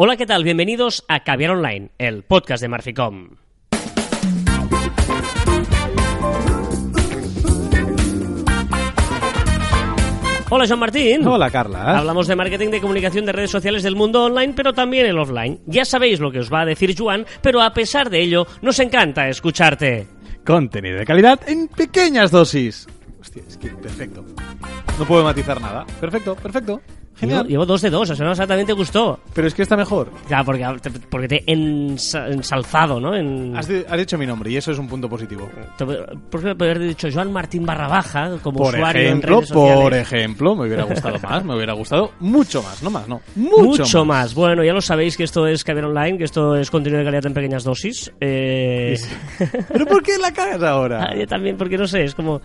Hola, ¿qué tal? Bienvenidos a Caviar Online, el podcast de Marficom. Hola, Joan Martín. Hola, Carla. Hablamos de marketing de comunicación de redes sociales del mundo online, pero también el offline. Ya sabéis lo que os va a decir Joan, pero a pesar de ello, nos encanta escucharte. Contenido de calidad en pequeñas dosis. Hostia, es que perfecto. No puedo matizar nada. Perfecto, perfecto. Genial. Llevo, llevo dos de dos, o sea, no también te gustó. Pero es que está mejor. Ya, porque, porque te he ensa- ensalzado, ¿no? En... Has, di- has dicho mi nombre y eso es un punto positivo. ¿Por qué haber dicho Joan Martín barra baja como Por usuario ejemplo, en redes sociales? por ejemplo, me hubiera gustado más, me hubiera gustado mucho más, no más, no. Mucho, Mucho, más. Bueno, ya lo sabéis que esto es Caber Online, que esto es contenido de calidad en pequeñas dosis. Eh... ¿Pero por qué la cagas ahora? Ah, yo también, porque no sé, es como...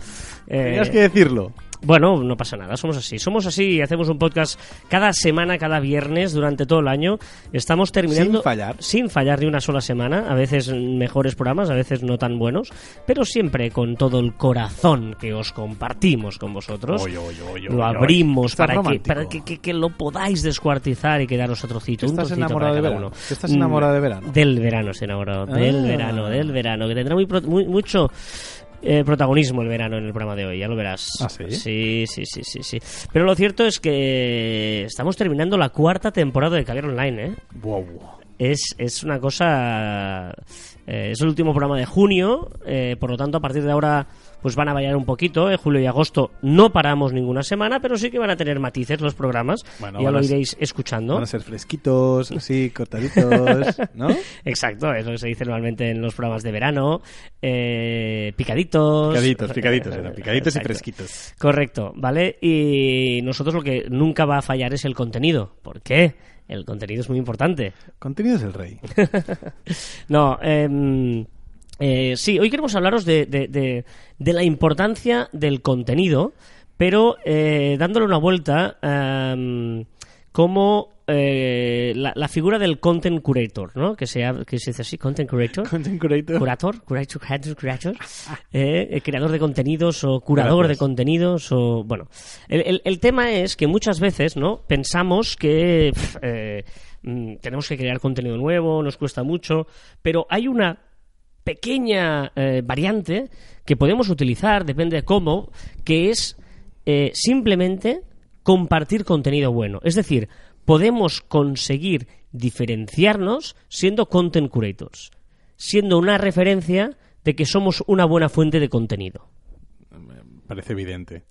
eh, Tenías que decirlo. Bueno, no pasa nada, somos así. Somos así y hacemos un podcast cada semana, cada viernes, durante todo el año. Estamos terminando... Sin fallar. Sin fallar ni una sola semana. A veces mejores programas, a veces no tan buenos. Pero siempre con todo el corazón que os compartimos con vosotros. Oy, oy, oy, lo abrimos para, que, para que, que- que lo podáis descuartizar y quedaros a trocito. ¿Estás enamorado de verano? ¿Estás enamorado de verano? Del verano estoy enamorado. Del Ah. verano, del verano. Que tendrá muy, muy- mucho eh, protagonismo el verano en el programa de hoy, ya lo verás. ¿Ah, sí? Sí, sí, sí, sí, sí. Pero lo cierto es que estamos terminando la cuarta temporada de Caviar Online, ¿eh? Wow. Es, es una cosa... eh, es el último programa de junio, eh, por lo tanto a partir de ahora pues van a variar un poquito. En julio y agosto no paramos ninguna semana, pero sí que van a tener matices los programas. Bueno, ya lo iréis escuchando. Van a ser fresquitos, así, cortaditos, ¿no? Exacto, es lo que se dice normalmente en los programas de verano. eh, picaditos. Picaditos, picaditos, eran picaditos y fresquitos. Correcto, ¿vale? Y nosotros lo que nunca va a fallar es el contenido. ¿Por qué? El contenido es muy importante. Contenido es el rey. No, em, eh, sí, hoy queremos hablaros de, de- de- de la importancia del contenido, pero eh, dándole una vuelta em, como eh, la, la figura del content curator, ¿no? Que se, ha- que se dice así, content curator. Content creator. Curator, curator, curator, curator, eh, eh, creador de contenidos o curador Gracias. de contenidos o bueno. El, el- el tema es que muchas veces, ¿no? Pensamos que eh, mm, tenemos que crear contenido nuevo, nos cuesta mucho, pero hay una pequeña variante que podemos utilizar, depende de cómo, que es simplemente compartir contenido bueno. Es decir, podemos conseguir diferenciarnos siendo content curators, siendo una referencia de que somos una buena fuente de contenido. Parece evidente.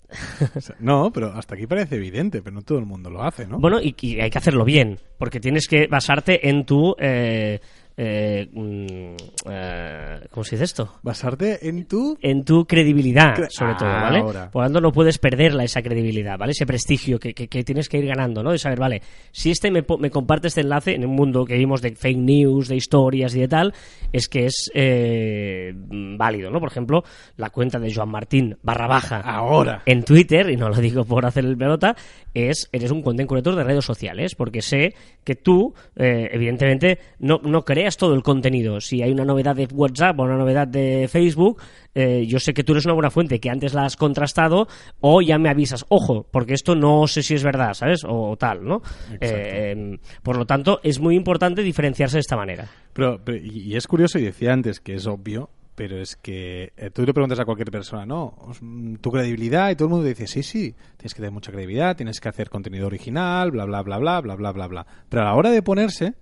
O sea, no, pero hasta aquí parece evidente, pero no todo el mundo lo hace, ¿no? Bueno, y, y hay que hacerlo bien, porque tienes que basarte en tu... eh, eh, mm, eh, ¿Cómo se dice esto? Basarte en tu... en tu credibilidad, Cre- sobre todo, ¿vale? Ahora. Por lo tanto, no puedes perderla esa credibilidad, ¿vale? Ese prestigio que, que- que tienes que ir ganando, ¿no? De saber, vale, si este me, comparte este enlace en un mundo que vimos de fake news, de historias y de tal, es que es eh, válido, ¿no? Por ejemplo, la cuenta de Joan Martín barra baja Ahora. en Twitter, y no lo digo por hacer el pelota, es eres un content creator de redes sociales, porque sé que tú, eh, evidentemente, no, no todo el contenido. Si hay una novedad de WhatsApp o una novedad de Facebook, eh, yo sé que tú eres una buena fuente, que antes la has contrastado, o ya me avisas, ojo, porque esto no sé si es verdad, ¿sabes? O, tal, ¿no? Eh, por lo tanto, es muy importante diferenciarse de esta manera. Pero, pero- y, es curioso, y decía antes que es obvio, pero es que eh, tú le preguntas a cualquier persona, no, mm, tu credibilidad, y todo el mundo dice, sí, sí, tienes que tener mucha credibilidad, tienes que hacer contenido original, bla, bla, bla, bla, bla, bla, bla, bla. Pero a la hora de ponerse,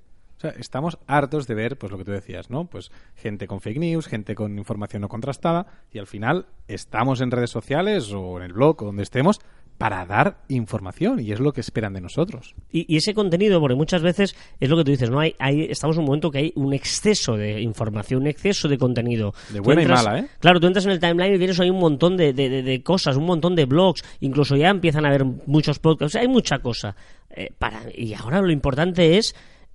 o sea, estamos hartos de ver, pues lo que tú decías, ¿no? Pues gente con fake news, gente con información no contrastada, y al final estamos en redes sociales o en el blog o donde estemos para dar información, y es lo que esperan de nosotros. Y, y ese contenido, porque muchas veces es lo que tú dices, ¿no? Hay, hay, estamos en un momento que hay un exceso de información, un exceso de contenido. De buena y mala, ¿eh? Claro, tú entras en el timeline y tienes ahí un montón de, de- de- de cosas, un montón de blogs, incluso ya empiezan a haber muchos podcasts, o sea, hay mucha cosa. Eh, para, y ahora lo importante es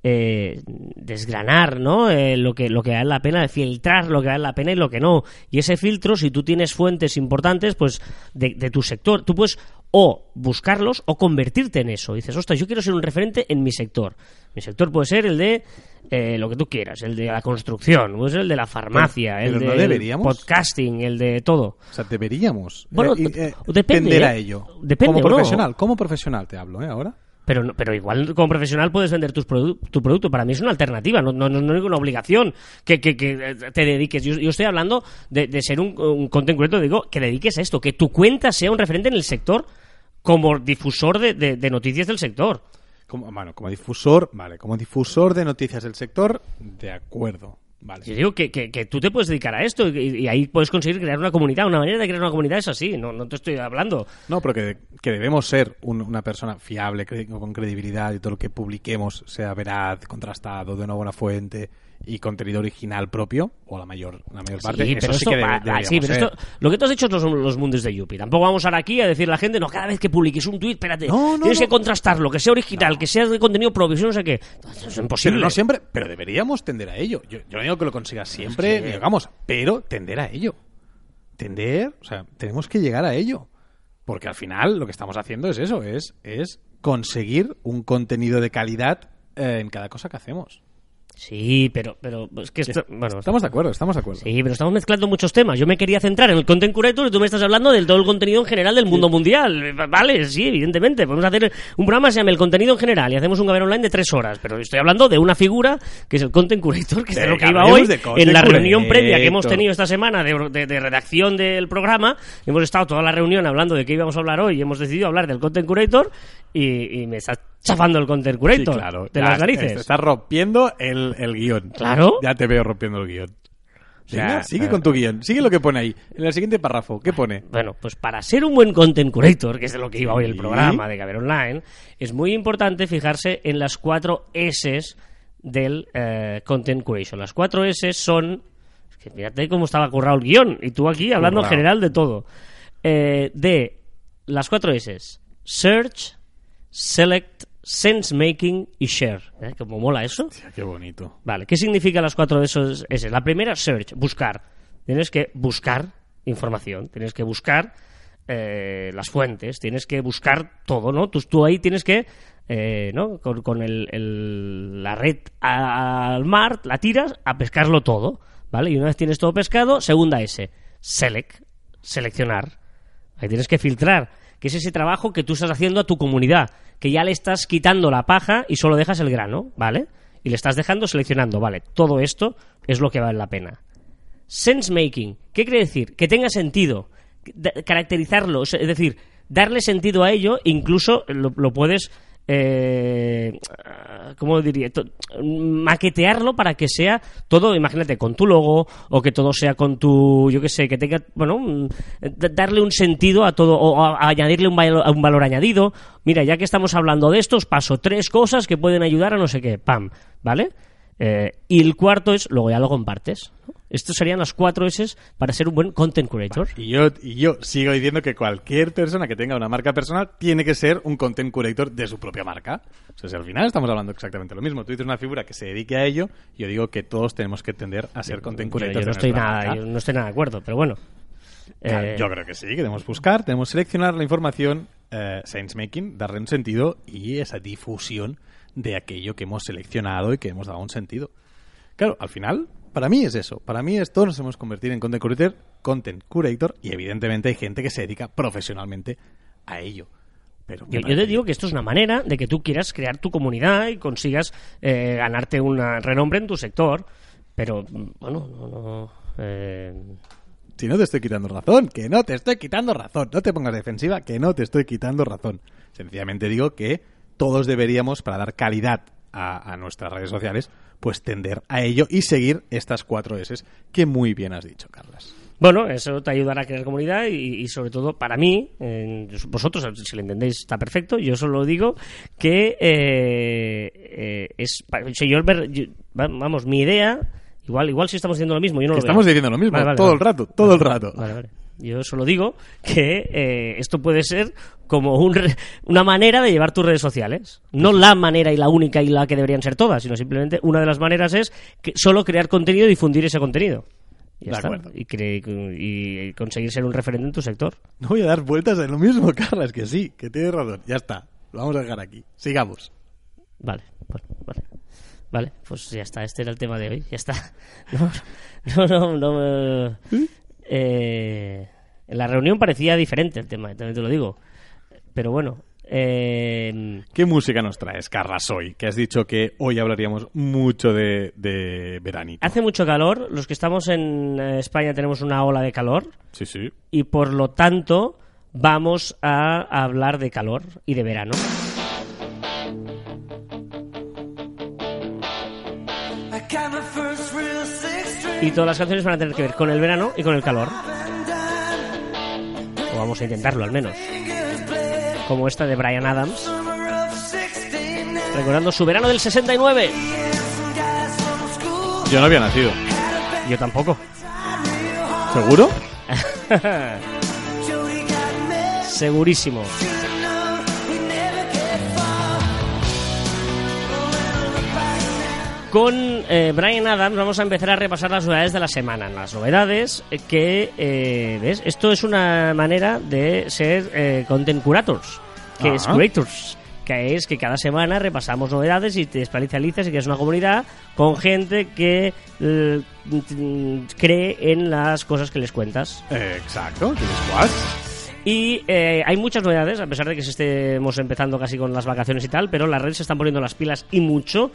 eh, desgranar ¿no? Eh, lo, que, lo que vale la pena, filtrar lo que vale la pena y lo que no. Y ese filtro, si tú tienes fuentes importantes pues de, de tu sector, tú puedes o buscarlos o convertirte en eso. Dices, ostras, yo quiero ser un referente en mi sector. Mi sector puede ser el de eh, lo que tú quieras, el de la construcción, puede ser el de la farmacia, Pero- el pero de podcasting, el de todo. O sea, deberíamos Bueno, eh, y, eh, depende, a ello. Depende, como ¿no? profesional, como profesional te hablo, ¿eh? Ahora. Pero, pero igual como profesional puedes vender tus produ- tu producto. Para mí es una alternativa, no, no, no, es una obligación que, que, eh, te dediques. Yo, yo estoy hablando de, de ser un, un content creator, digo, que dediques a esto, que tu cuenta sea un referente en el sector como difusor de, de- de noticias del sector. Como, bueno, como difusor, vale, como difusor de noticias del sector, de acuerdo. Vale. Yo digo que, que, que tú te puedes dedicar a esto y, y ahí puedes conseguir crear una comunidad. Una manera de crear una comunidad es así, no, no te estoy hablando. No, pero que, que debemos ser un- una persona fiable, con credibilidad y todo lo que publiquemos sea veraz, contrastado, de una buena fuente y contenido original propio, o la mayor, la mayor parte. Sí, eso pero sí esto, que debe- va- va, deberíamos sí, pero ser. esto- lo que tú has dicho son los, mundos de Yuppie. Tampoco vamos ahora aquí a decirle a la gente, no, cada vez que publiques un tweet, espérate, No, no, tienes no. que contrastarlo, que sea original, que sea de contenido propio, eso no sé qué. Eso es imposible. Pero no siempre, pero deberíamos tender a ello. Yo, yo no digo que lo consigas siempre, ni hagamos, pero tender a ello. Tender, o sea, tenemos que llegar a ello. Porque al final lo que estamos haciendo es eso, es, es conseguir un contenido de calidad eh, en cada cosa que hacemos. Sí, pero, pero es que esto, bueno, Estamos de acuerdo, estamos de acuerdo. Sí, pero estamos mezclando muchos temas. Yo me quería centrar en el content curator y tú me estás hablando del todo el contenido en general del mundo mundial. Eh, Vale, sí, evidentemente. Podemos hacer un programa que se llama El contenido en general y hacemos un gaber online de tres horas. Pero estoy hablando de una figura que es el content curator, que es de lo que iba hoy en la reunión previa que hemos tenido esta semana de, de- de redacción del programa. Hemos estado toda la reunión hablando de qué íbamos a hablar hoy y hemos decidido hablar del content curator y, y me está chafando el content Sí, curator claro. de Ya las narices. te Estás rompiendo el, el guion. Claro. Ya te veo rompiendo el guion. Venga, sigue eh, con tu guion. Sigue lo que pone ahí. En el siguiente párrafo, ¿qué pone? Bueno, pues para ser un buen content curator, que es de lo que iba hoy el programa de Gaber Online, es muy importante fijarse en las cuatro S del eh, content curation. Las cuatro S son... es que fíjate cómo estaba currado el guion, y tú aquí hablando en general de todo. Eh, de las cuatro S, Search, Select, Sense Making y Share. ¿Eh? Como mola eso. Qué bonito. Vale, ¿qué significa las cuatro de esos S? La primera, search, buscar. Tienes que buscar información, tienes que buscar eh, las fuentes, tienes que buscar todo, ¿no? Tú, tú ahí tienes que, eh, ¿no? Con, con el- el- la red al mar, la tiras a pescarlo todo, ¿vale? Y una vez tienes todo pescado, segunda S, select, seleccionar. Ahí tienes que filtrar, que es ese trabajo que tú estás haciendo a tu comunidad, que ya le estás quitando la paja y solo dejas el grano, ¿vale? Y le estás dejando seleccionando, ¿vale? Todo esto es lo que vale la pena. Sense making, ¿qué quiere decir? Que tenga sentido, caracterizarlo, es es decir, darle sentido a ello, incluso lo, lo puedes, eh, ¿cómo diría? Maquetearlo para que sea todo, imagínate, con tu logo o que todo sea con tu, yo qué sé, que tenga, bueno, darle un sentido a todo o añadirle un, valo- un valor añadido. Mira, ya que estamos hablando de esto, os paso tres cosas que pueden ayudar a no sé qué, pam, ¿vale? Eh, y el cuarto es, luego ya lo compartes. ¿no? Estos serían las cuatro S para ser un buen content creator. Y yo, y yo sigo diciendo que cualquier persona que tenga una marca personal tiene que ser un content curator de su propia marca. O sea, si al final estamos hablando exactamente lo mismo. Tú dices una figura que se dedique a ello, yo digo que todos tenemos que tender a ser content Yo, curators yo no estoy nada, marca. yo no estoy nada de acuerdo, pero bueno. Claro, Eh, Yo creo que sí, que debemos buscar, debemos seleccionar la información, eh, sense making, darle un sentido y esa difusión de aquello que hemos seleccionado y que hemos dado un sentido. Claro, al final, para mí es eso. Para mí es todos nos hemos convertido en content curator, content curator y evidentemente hay gente que se dedica profesionalmente a ello. Pero Yo, te digo que esto es una manera de que tú quieras crear tu comunidad y consigas eh, ganarte un renombre en tu sector. Pero, bueno, no, no, eh, Si no te estoy quitando razón, que no te estoy quitando razón. No te pongas defensiva, que no te estoy quitando razón. Sencillamente digo que todos deberíamos, para dar calidad a, a nuestras redes sociales, pues tender a ello y seguir estas cuatro S que muy bien has dicho, Carlas. Bueno, eso te ayudará a crear comunidad y, y sobre todo para mí, eh, vosotros si lo entendéis está perfecto, yo solo digo que eh, eh, es, yo vamos, mi idea, igual igual si estamos diciendo lo mismo, yo no lo estamos veo. diciendo lo mismo, Vale, vale, todo vale. el rato, todo el rato. Vale, vale. Yo solo digo que eh, esto puede ser como un re- una manera de llevar tus redes sociales. No la manera y la única y la que deberían ser todas, sino simplemente una de las maneras es que solo crear contenido y difundir ese contenido. Y, ya De está. acuerdo. y, cre- y conseguir ser un referente en tu sector. No voy a dar vueltas en lo mismo, Carlas, que sí, que tienes razón. Ya está, lo vamos a dejar aquí. Sigamos. Vale, bueno, vale. Vale, pues ya está, este era el tema de hoy, ya está. No, no, no, no, eh, eh, en la reunión parecía diferente el tema, también te lo digo. Pero bueno, Eh, ¿Qué música nos traes, Carlas, hoy? Que has dicho que hoy hablaríamos mucho de, de veranito. hace mucho calor, los que estamos en eh, España tenemos una ola de calor Sí, sí. y por lo tanto vamos a hablar de calor y de verano. Y todas las canciones van a tener que ver con el verano y con el calor. O vamos a intentarlo al menos. Como esta de Brian Adams. Recordando su verano del 69. Yo no había nacido. Yo tampoco. ¿Seguro? Segurísimo. Con eh, Brian Adams vamos a empezar a repasar las novedades de la semana. Las novedades eh, que, eh, ¿ves? Esto es una manera de ser eh, content curators, que es curators, que es que cada semana repasamos novedades y te especializas y que es una comunidad con gente que eh, cree en las cosas que les cuentas. Exacto. ¿Tienes? Y eh, hay muchas novedades, a pesar de que estemos empezando casi con las vacaciones y tal, pero las redes se están poniendo las pilas y mucho.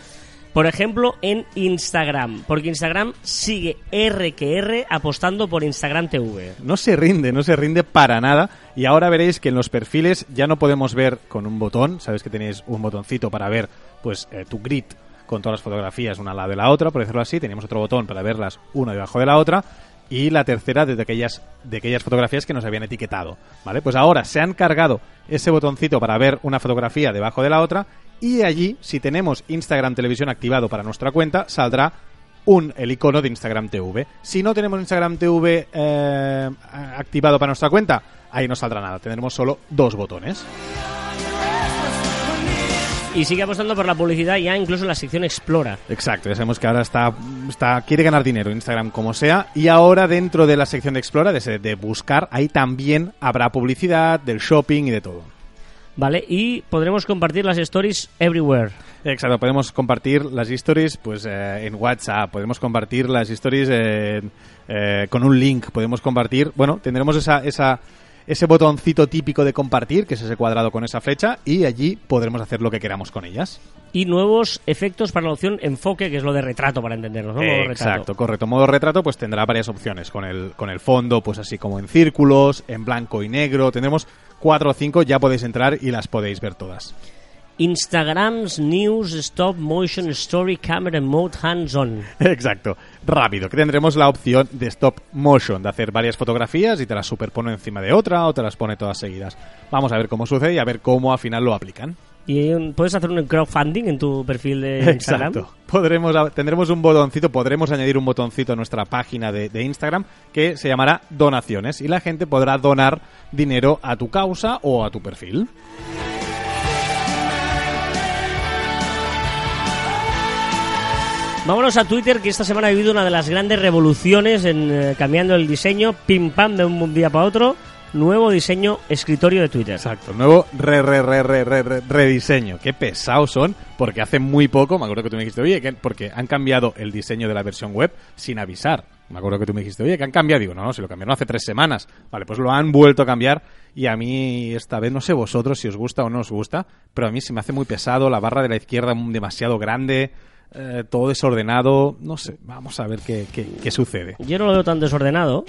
Por ejemplo, en Instagram, porque Instagram sigue R que R apostando por Instagram TV. No se rinde, no se rinde para nada. Y ahora veréis que en los perfiles ya no podemos ver con un botón. Sabes que tenéis un botoncito para ver pues eh, tu grid con todas las fotografías una al lado de la otra, por decirlo así. Teníamos otro botón para verlas una debajo de la otra. Y la tercera de aquellas, de aquellas fotografías que nos habían etiquetado. ¿Vale? Pues ahora se han cargado ese botoncito para ver una fotografía debajo de la otra. Y allí, si tenemos Instagram Televisión activado para nuestra cuenta, saldrá un el icono de Instagram TV. Si no tenemos Instagram TV eh, activado para nuestra cuenta, ahí no saldrá nada. Tendremos solo dos botones. Y sigue apostando por la publicidad ya incluso la sección Explora. Exacto, ya sabemos que ahora está, está quiere ganar dinero Instagram como sea y ahora dentro de la sección de Explora, de, de buscar, ahí también habrá publicidad del shopping y de todo. ¿Vale? Y podremos compartir las stories everywhere. Exacto, podemos compartir las stories pues eh, en WhatsApp, podemos compartir las stories en, eh, con un link, podemos compartir, bueno, tendremos esa, esa, ese botoncito típico de compartir, que es ese cuadrado con esa flecha, y allí podremos hacer lo que queramos con ellas. Y nuevos efectos para la opción enfoque, que es lo de retrato, para entendernos, ¿no? Modo retrato. Exacto, correcto. Modo retrato pues tendrá varias opciones, con el, con el fondo pues así como en círculos, en blanco y negro, tendremos cuatro o cinco, ya podéis entrar y las podéis ver todas. Instagram's News Stop Motion Story Camera Mode Hands On. Exacto, rápido, que tendremos la opción de stop motion, de hacer varias fotografías y te las superpone encima de otra o te las pone todas seguidas. Vamos a ver cómo sucede y a ver cómo al final lo aplican. Y puedes hacer un crowdfunding en tu perfil de Instagram. Exacto. Podremos, tendremos un botoncito, podremos añadir un botoncito a nuestra página de, de Instagram que se llamará donaciones y la gente podrá donar dinero a tu causa o a tu perfil. Vámonos a Twitter, que esta semana ha vivido una de las grandes revoluciones en eh, cambiando el diseño, pim pam, de un día para otro. Nuevo diseño escritorio de Twitter. Exacto, nuevo re, re, re, re, re, re- rediseño. Qué pesados son, porque hace muy poco, me acuerdo que tú me dijiste, oye, que, porque han cambiado el diseño de la versión web sin avisar. Me acuerdo que tú me dijiste, oye, que han cambiado. Digo, no, no, si lo cambiaron hace tres semanas. Vale, pues lo han vuelto a cambiar y a mí esta vez, no sé vosotros si os gusta o no os gusta, pero a mí se me hace muy pesado, la barra de la izquierda demasiado grande, eh, todo desordenado. No sé, vamos a ver qué, qué, qué sucede. Yo no lo veo tan desordenado,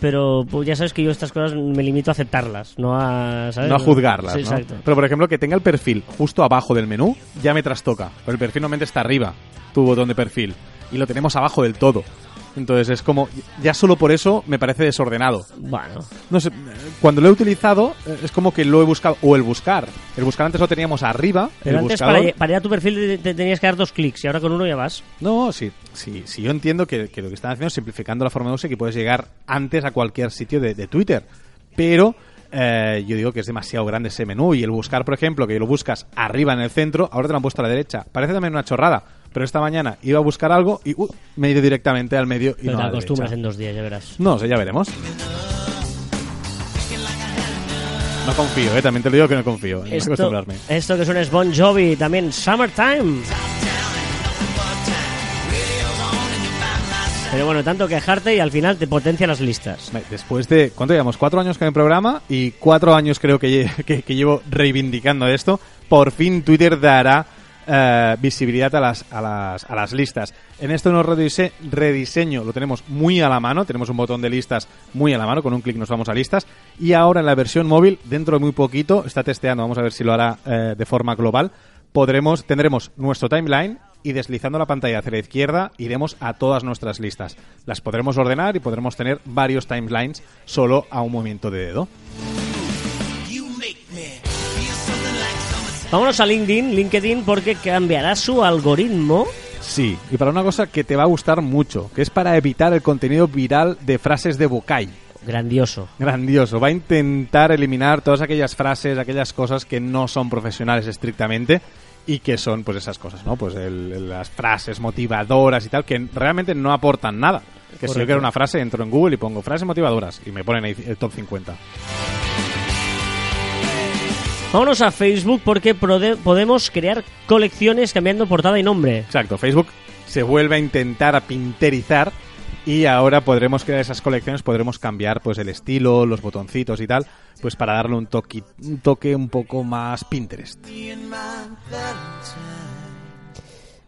pero pues, ya sabes que yo estas cosas me limito a aceptarlas, no a, ¿sabes? No a juzgarlas, Sí, ¿no? Exacto. Pero, por ejemplo, que tenga el perfil justo abajo del menú, ya me trastoca. Pero el perfil normalmente está arriba, tu botón de perfil. Y lo tenemos abajo del todo. Entonces es como, ya solo por eso me parece desordenado. Bueno, No sé, cuando lo he utilizado eh, es como que lo he buscado, o el buscar. El buscar antes lo teníamos arriba, pero el antes buscador. para, para ir a tu perfil te, te tenías que dar dos clics y ahora con uno ya vas. No, sí, sí, sí, yo entiendo que, que lo que están haciendo es simplificando la forma de uso y que puedes llegar antes a cualquier sitio de, de Twitter. Pero eh, yo digo que es demasiado grande ese menú y el buscar, por ejemplo, que lo buscas arriba en el centro, ahora te lo han puesto a la derecha. Parece también una chorrada, pero esta mañana iba a buscar algo y uh, me he ido directamente al medio y Pero no te a la acostumbras derecha. en dos días, ya verás. No sé, ya veremos. No confío, eh, también te lo digo que no confío. en Esto, acostumbrarme. esto que suena es Bon Jovi, también Summertime. Pero bueno, tanto quejarte y al final te potencia las listas. Después de, ¿cuánto llevamos? Cuatro años con el programa y cuatro años creo que, que- que llevo reivindicando esto. Por fin Twitter dará eh, visibilidad a las, a, las, a las listas. En este nuevo redise- rediseño lo tenemos muy a la mano, tenemos un botón de listas muy a la mano, con un clic nos vamos a listas. Y ahora en la versión móvil, dentro de muy poquito, está testeando, vamos a ver si lo hará eh, de forma global, podremos, tendremos nuestro timeline y deslizando la pantalla hacia la izquierda iremos a todas nuestras listas. Las podremos ordenar y podremos tener varios timelines solo a un movimiento de dedo. Vámonos a LinkedIn, LinkedIn porque cambiará su algoritmo. Sí, y para una cosa que te va a gustar mucho, que es para evitar el contenido viral de frases de Bokai. Grandioso. Grandioso. Va a intentar eliminar todas aquellas frases, aquellas cosas que no son profesionales estrictamente y que son pues esas cosas, ¿no? Pues el- las frases motivadoras y tal que realmente no aportan nada. Que si yo Correcto. quiero una frase entro en Google y pongo frases motivadoras y me ponen ahí el top 50. Vámonos a Facebook porque podemos crear colecciones cambiando portada y nombre. Exacto, Facebook se vuelve a intentar a pinterizar y ahora podremos crear esas colecciones, podremos cambiar pues el estilo, los botoncitos y tal, pues para darle un toque, un toque un poco más Pinterest.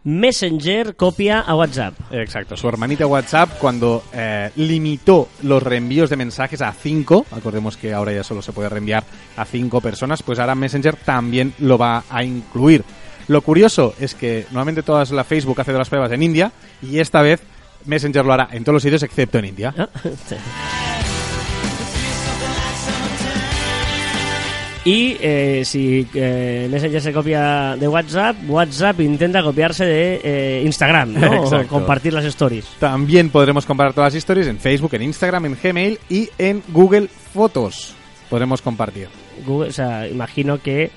Messenger copia a WhatsApp. Exacto, su hermanita WhatsApp cuando eh, limitó los reenvíos de mensajes a 5, acordemos que ahora ya solo se puede reenviar a 5 personas, pues ahora Messenger también lo va a incluir. Lo curioso es que normalmente todas la Facebook hace de las pruebas en India y esta vez Messenger lo hará en todos los sitios excepto en India. Y eh, si eh, Messenger se copia de WhatsApp, WhatsApp intenta copiarse de eh, Instagram, ¿no? O compartir las stories. También podremos comparar todas las historias en Facebook, en Instagram, en Gmail y en Google Fotos. Podremos compartir. Google, o sea, imagino que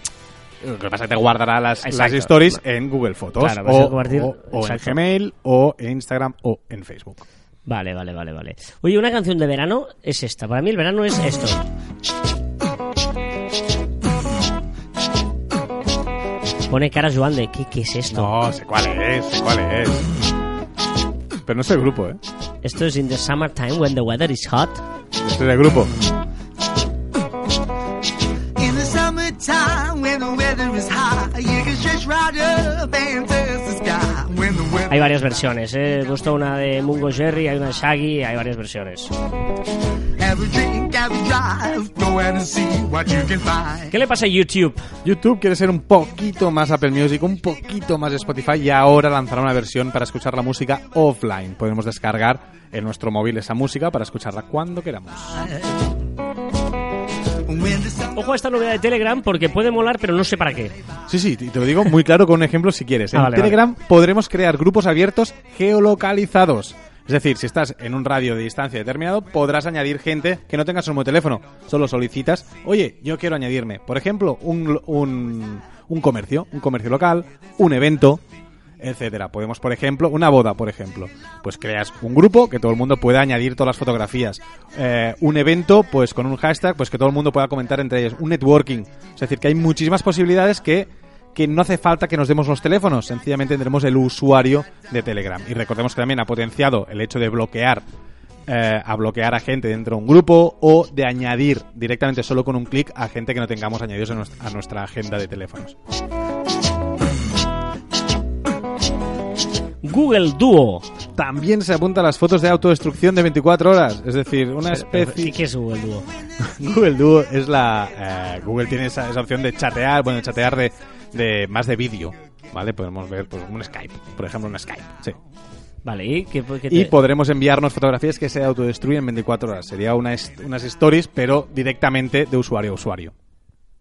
Lo que pasa es que te guardará las, las stories en Google Fotos Claro, o, compartir- o- o en. Gmail o en Instagram o en Facebook. Vale, vale, vale, vale. Oye, una canción de verano es esta. Para mí el verano es esto. Pone cara Joan de ¿qué, qué es esto? No, sé cuál es, sé cuál es. Pero no es el grupo, ¿eh? Esto es In the Summertime When the Weather is Hot. Este es el grupo. In the summertime when the weather is hot, you can stretch right up and Hay varias versiones, ¿eh? He puesto una de Mungo Jerry, hay una de Shaggy, hay varias versiones. have a drink, have a drive, go out and see what you can find. ¿Qué le pasa a YouTube? YouTube quiere ser un poquito más Apple Music, un poquito más Spotify y ahora lanzará una versión para escuchar la música offline. Podemos descargar en nuestro móvil esa música para escucharla cuando queramos. Ojo a esta novedad de Telegram porque puede molar, pero no sé para qué. Sí, sí, te lo digo muy claro con un ejemplo si quieres. En Ah, vale, Telegram podremos crear grupos abiertos geolocalizados. Es decir, si estás en un radio de distancia determinado, podrás añadir gente que no tenga su mismo teléfono. Solo solicitas, oye, yo quiero añadirme, por ejemplo, un, un, un comercio, un comercio local, un evento, etcétera. Podemos, por ejemplo, una boda, por ejemplo. Pues creas un grupo que todo el mundo pueda añadir todas las fotografías. Eh, un evento, pues con un hashtag, pues que todo el mundo pueda comentar entre ellos. Un networking. Es decir, que hay muchísimas posibilidades que, que no hace falta que nos demos los teléfonos. Sencillamente tendremos el usuario de Telegram. Y recordemos que también ha potenciado el hecho de bloquear eh, a bloquear a gente dentro de un grupo o de añadir directamente solo con un clic a gente que no tengamos añadidos a nuestra, a nuestra agenda de teléfonos. Google Duo. También se apunta a las fotos de autodestrucción de 24 horas, es decir, una ¿Qué, especie... qué es Google Duo? Google Duo es la... eh, Google tiene esa, esa opción de chatear, bueno, de chatear de, de más de vídeo, ¿vale? Podemos ver pues, un Skype, por ejemplo, un Skype, sí. Vale, ¿y qué, qué Y podremos enviarnos fotografías que se autodestruyen en 24 horas. Sería una est- unas stories, pero directamente de usuario a usuario.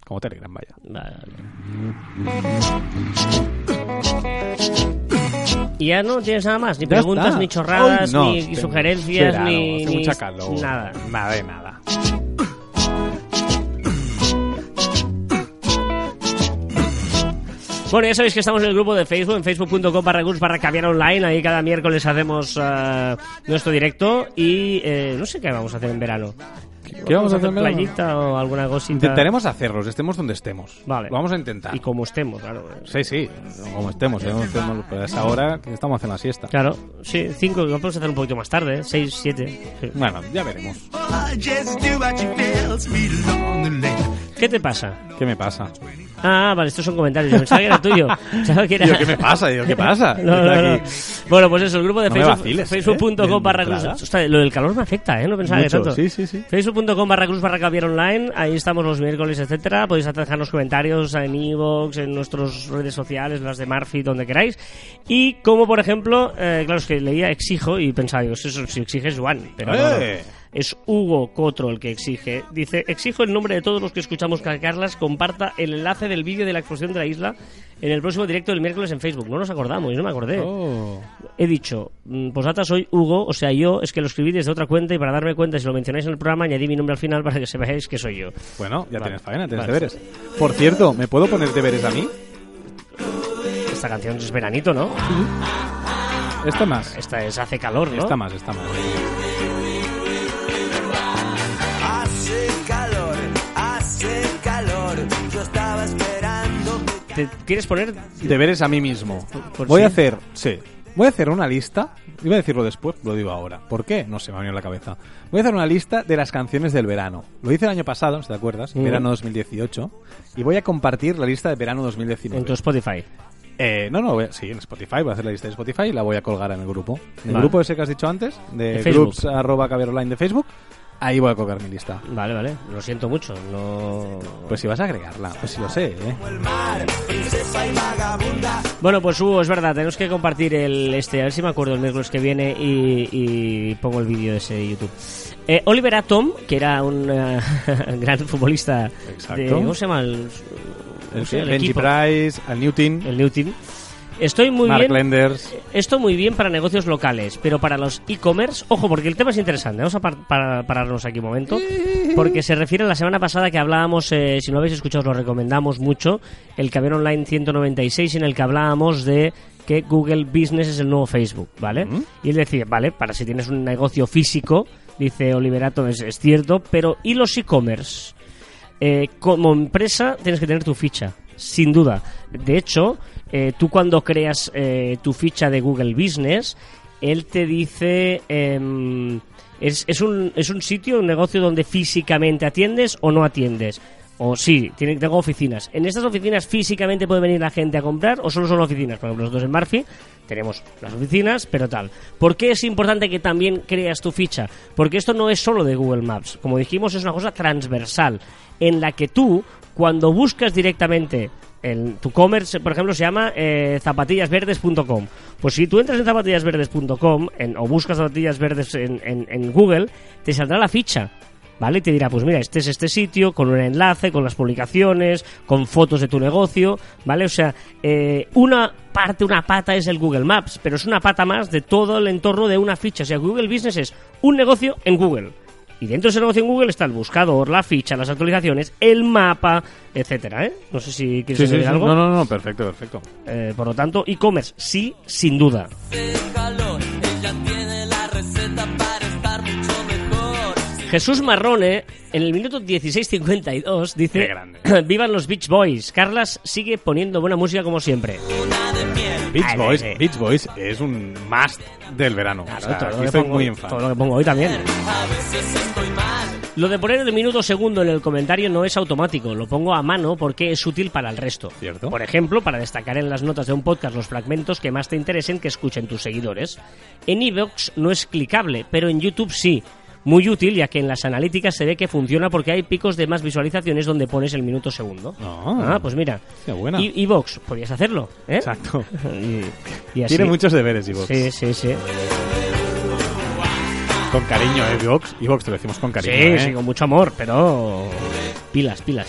Como Telegram, vaya. Vale, vale. Y ya no tienes nada más, ni preguntas, está. ni chorradas, no, ni sugerencias, verano, ni, ni mucha calor. nada. Nada de nada. Bueno, ya sabéis que estamos en el grupo de Facebook, en facebook.com barra barra caviar online. Ahí cada miércoles hacemos eh, nuestro directo y eh, no sé qué vamos a hacer en verano. ¿Qué vamos a hacer playita o alguna cosita? Intentaremos hacerlos, estemos donde estemos. Vale. Lo vamos a intentar. Y como estemos, claro. Sí, sí, como estemos. ya no estemos- pero a esa hora que estamos haciendo la siesta. Claro, sí, cinco, lo podemos hacer un poquito más tarde, ¿eh? seis, siete. sí. Bueno, ya veremos. ¿Qué te pasa? ¿Qué me pasa? Ah, vale, estos son comentarios. Yo pensaba que era tuyo. Pensaba que era... Digo, ¿qué me pasa? Digo, ¿qué pasa? No, no, no. Bueno, pues eso, el grupo de No Facebook, vaciles, ¿eh? facebook.com barra cruz. Ostras, lo del calor me afecta, ¿eh? No pensaba Mucho, que tanto. sí, sí, sí. Facebook.com barra cruz barra caviar online. Ahí estamos los miércoles, etcétera. Podéis dejarnos comentarios en iVoox, en nuestras redes sociales, las de Murphy, donde queráis. Y como, por ejemplo, eh, claro, es que leía exijo y pensaba, digo, eso si exige es Juan. Pero. ¡Eh! Es Hugo Cotro el que exige. Dice, exijo en nombre de todos los que escuchamos que Carlas comparta el enlace del vídeo de la explosión de la isla en el próximo directo del miércoles en Facebook. No nos acordamos, yo no me acordé. Oh. He dicho, mm, posdata soy Hugo, o sea, yo es que lo escribí desde otra cuenta y para darme cuenta si lo mencionáis en el programa añadí mi nombre al final para que sepáis que soy yo. Bueno, ya Vale. tienes faena, tienes Vale. deberes. Por cierto, ¿me puedo poner deberes a mí? Esta canción es veranito, ¿no? Esta más. Esta es hace calor, ¿no? Esta más, esta más. ¿Te quieres poner? Deberes a mí mismo. por Voy sí. a hacer, sí. Voy a hacer una lista. Iba a decirlo después, lo digo ahora. ¿Por qué? No se me ha venido en la cabeza. Voy a hacer una lista de las canciones del verano. Lo hice el año pasado, si te acuerdas, Mm. verano 2018. Y voy a compartir la lista de verano En 2019. tu Spotify. Eh, no, no, voy a- sí, en Spotify. Voy a hacer la lista de Spotify y la voy a colgar en el grupo. En el Vale. grupo ese que has dicho antes, de De Facebook. groups arroba de Facebook. Ahí voy a colgar mi lista. Vale, vale. Lo siento mucho. No. Pues si vas a agregarla, pues si lo sé, ¿eh? Bueno, pues Hugo, es verdad, tenemos que compartir el este, a ver si me acuerdo el miércoles que viene y, y pongo el vídeo ese de YouTube. Eh, Oliver Atom, que era un eh, gran futbolista Exacto. de, ¿cómo se llama? El, El, ¿cómo se llama el Benji equipo? Price, al Newton, El New Team. Estoy muy Mark bien. Lenders. Esto muy bien para negocios locales, pero para los e-commerce, ojo, porque el tema es interesante. Vamos a par- para- pararnos aquí un momento, porque se refiere a la semana pasada que hablábamos, eh, si no lo habéis escuchado, os lo recomendamos mucho, el Caber Online 196, en el que hablábamos de que Google Business es el nuevo Facebook, ¿vale? Y él decía, vale, para si tienes un negocio físico, dice Oliverato, es, es cierto, pero ¿y los e-commerce? Eh, como empresa tienes que tener tu ficha, sin duda. De hecho, eh, tú cuando creas eh, tu ficha de Google Business, él te dice... em, es, es, un, es un sitio, un negocio donde físicamente atiendes o no atiendes. O sí, tiene, tengo oficinas. ¿En estas oficinas físicamente puede venir la gente a comprar o solo son oficinas? Por ejemplo, nosotros en Murphy tenemos las oficinas, pero tal. ¿Por qué es importante que también creas tu ficha? Porque esto no es solo de Google Maps. Como dijimos, es una cosa transversal en la que tú, cuando buscas directamente el, tu commerce, por ejemplo, se llama eh, zapatillasverdes.com. Pues si tú entras en zapatillasverdes.com o buscas zapatillas verdes en, en- en Google, te saldrá la ficha. ¿Vale? Y te dirá, pues mira, este es este sitio, con un enlace, con las publicaciones, con fotos de tu negocio, ¿vale? O sea, eh, una parte, una pata es el Google Maps, pero es una pata más de todo el entorno de una ficha. O sea, Google Business es un negocio en Google. Y dentro de ese negocio en Google está el buscador, la ficha, las actualizaciones, el mapa, etcétera, ¿eh? No sé si quieres Sí, sí. algo. No, no, no, perfecto, perfecto. Eh, por lo tanto, e-commerce, sí, sin duda. Jesús Marrone, en el minuto 16.52, dice: Qué grande. ¡Vivan los Beach Boys! Carlas sigue poniendo buena música como siempre. Beach Ah, Boys, sí. Beach Boys es un must del verano. Claro, O sea, todo, lo aquí estoy pongo, muy en fan. todo lo que pongo hoy también. Lo de poner el minuto segundo en el comentario no es automático, lo pongo a mano porque es útil para el resto. Cierto. Por ejemplo, para destacar en las notas de un podcast los fragmentos que más te interesen que escuchen tus seguidores. En iVoox no es clicable, pero en YouTube sí. Muy útil, ya que en las analíticas se ve que funciona porque hay picos de más visualizaciones donde pones el minuto segundo. Ah. Ah, pues mira. Qué buena. Y iVoox, podrías hacerlo, ¿eh? Exacto. Y, y así. Tiene muchos deberes, Evox. Sí, sí, sí. Con cariño, ¿eh? Evox. Evox te lo decimos con cariño, Sí, ¿eh? sí, con mucho amor, pero pilas, pilas.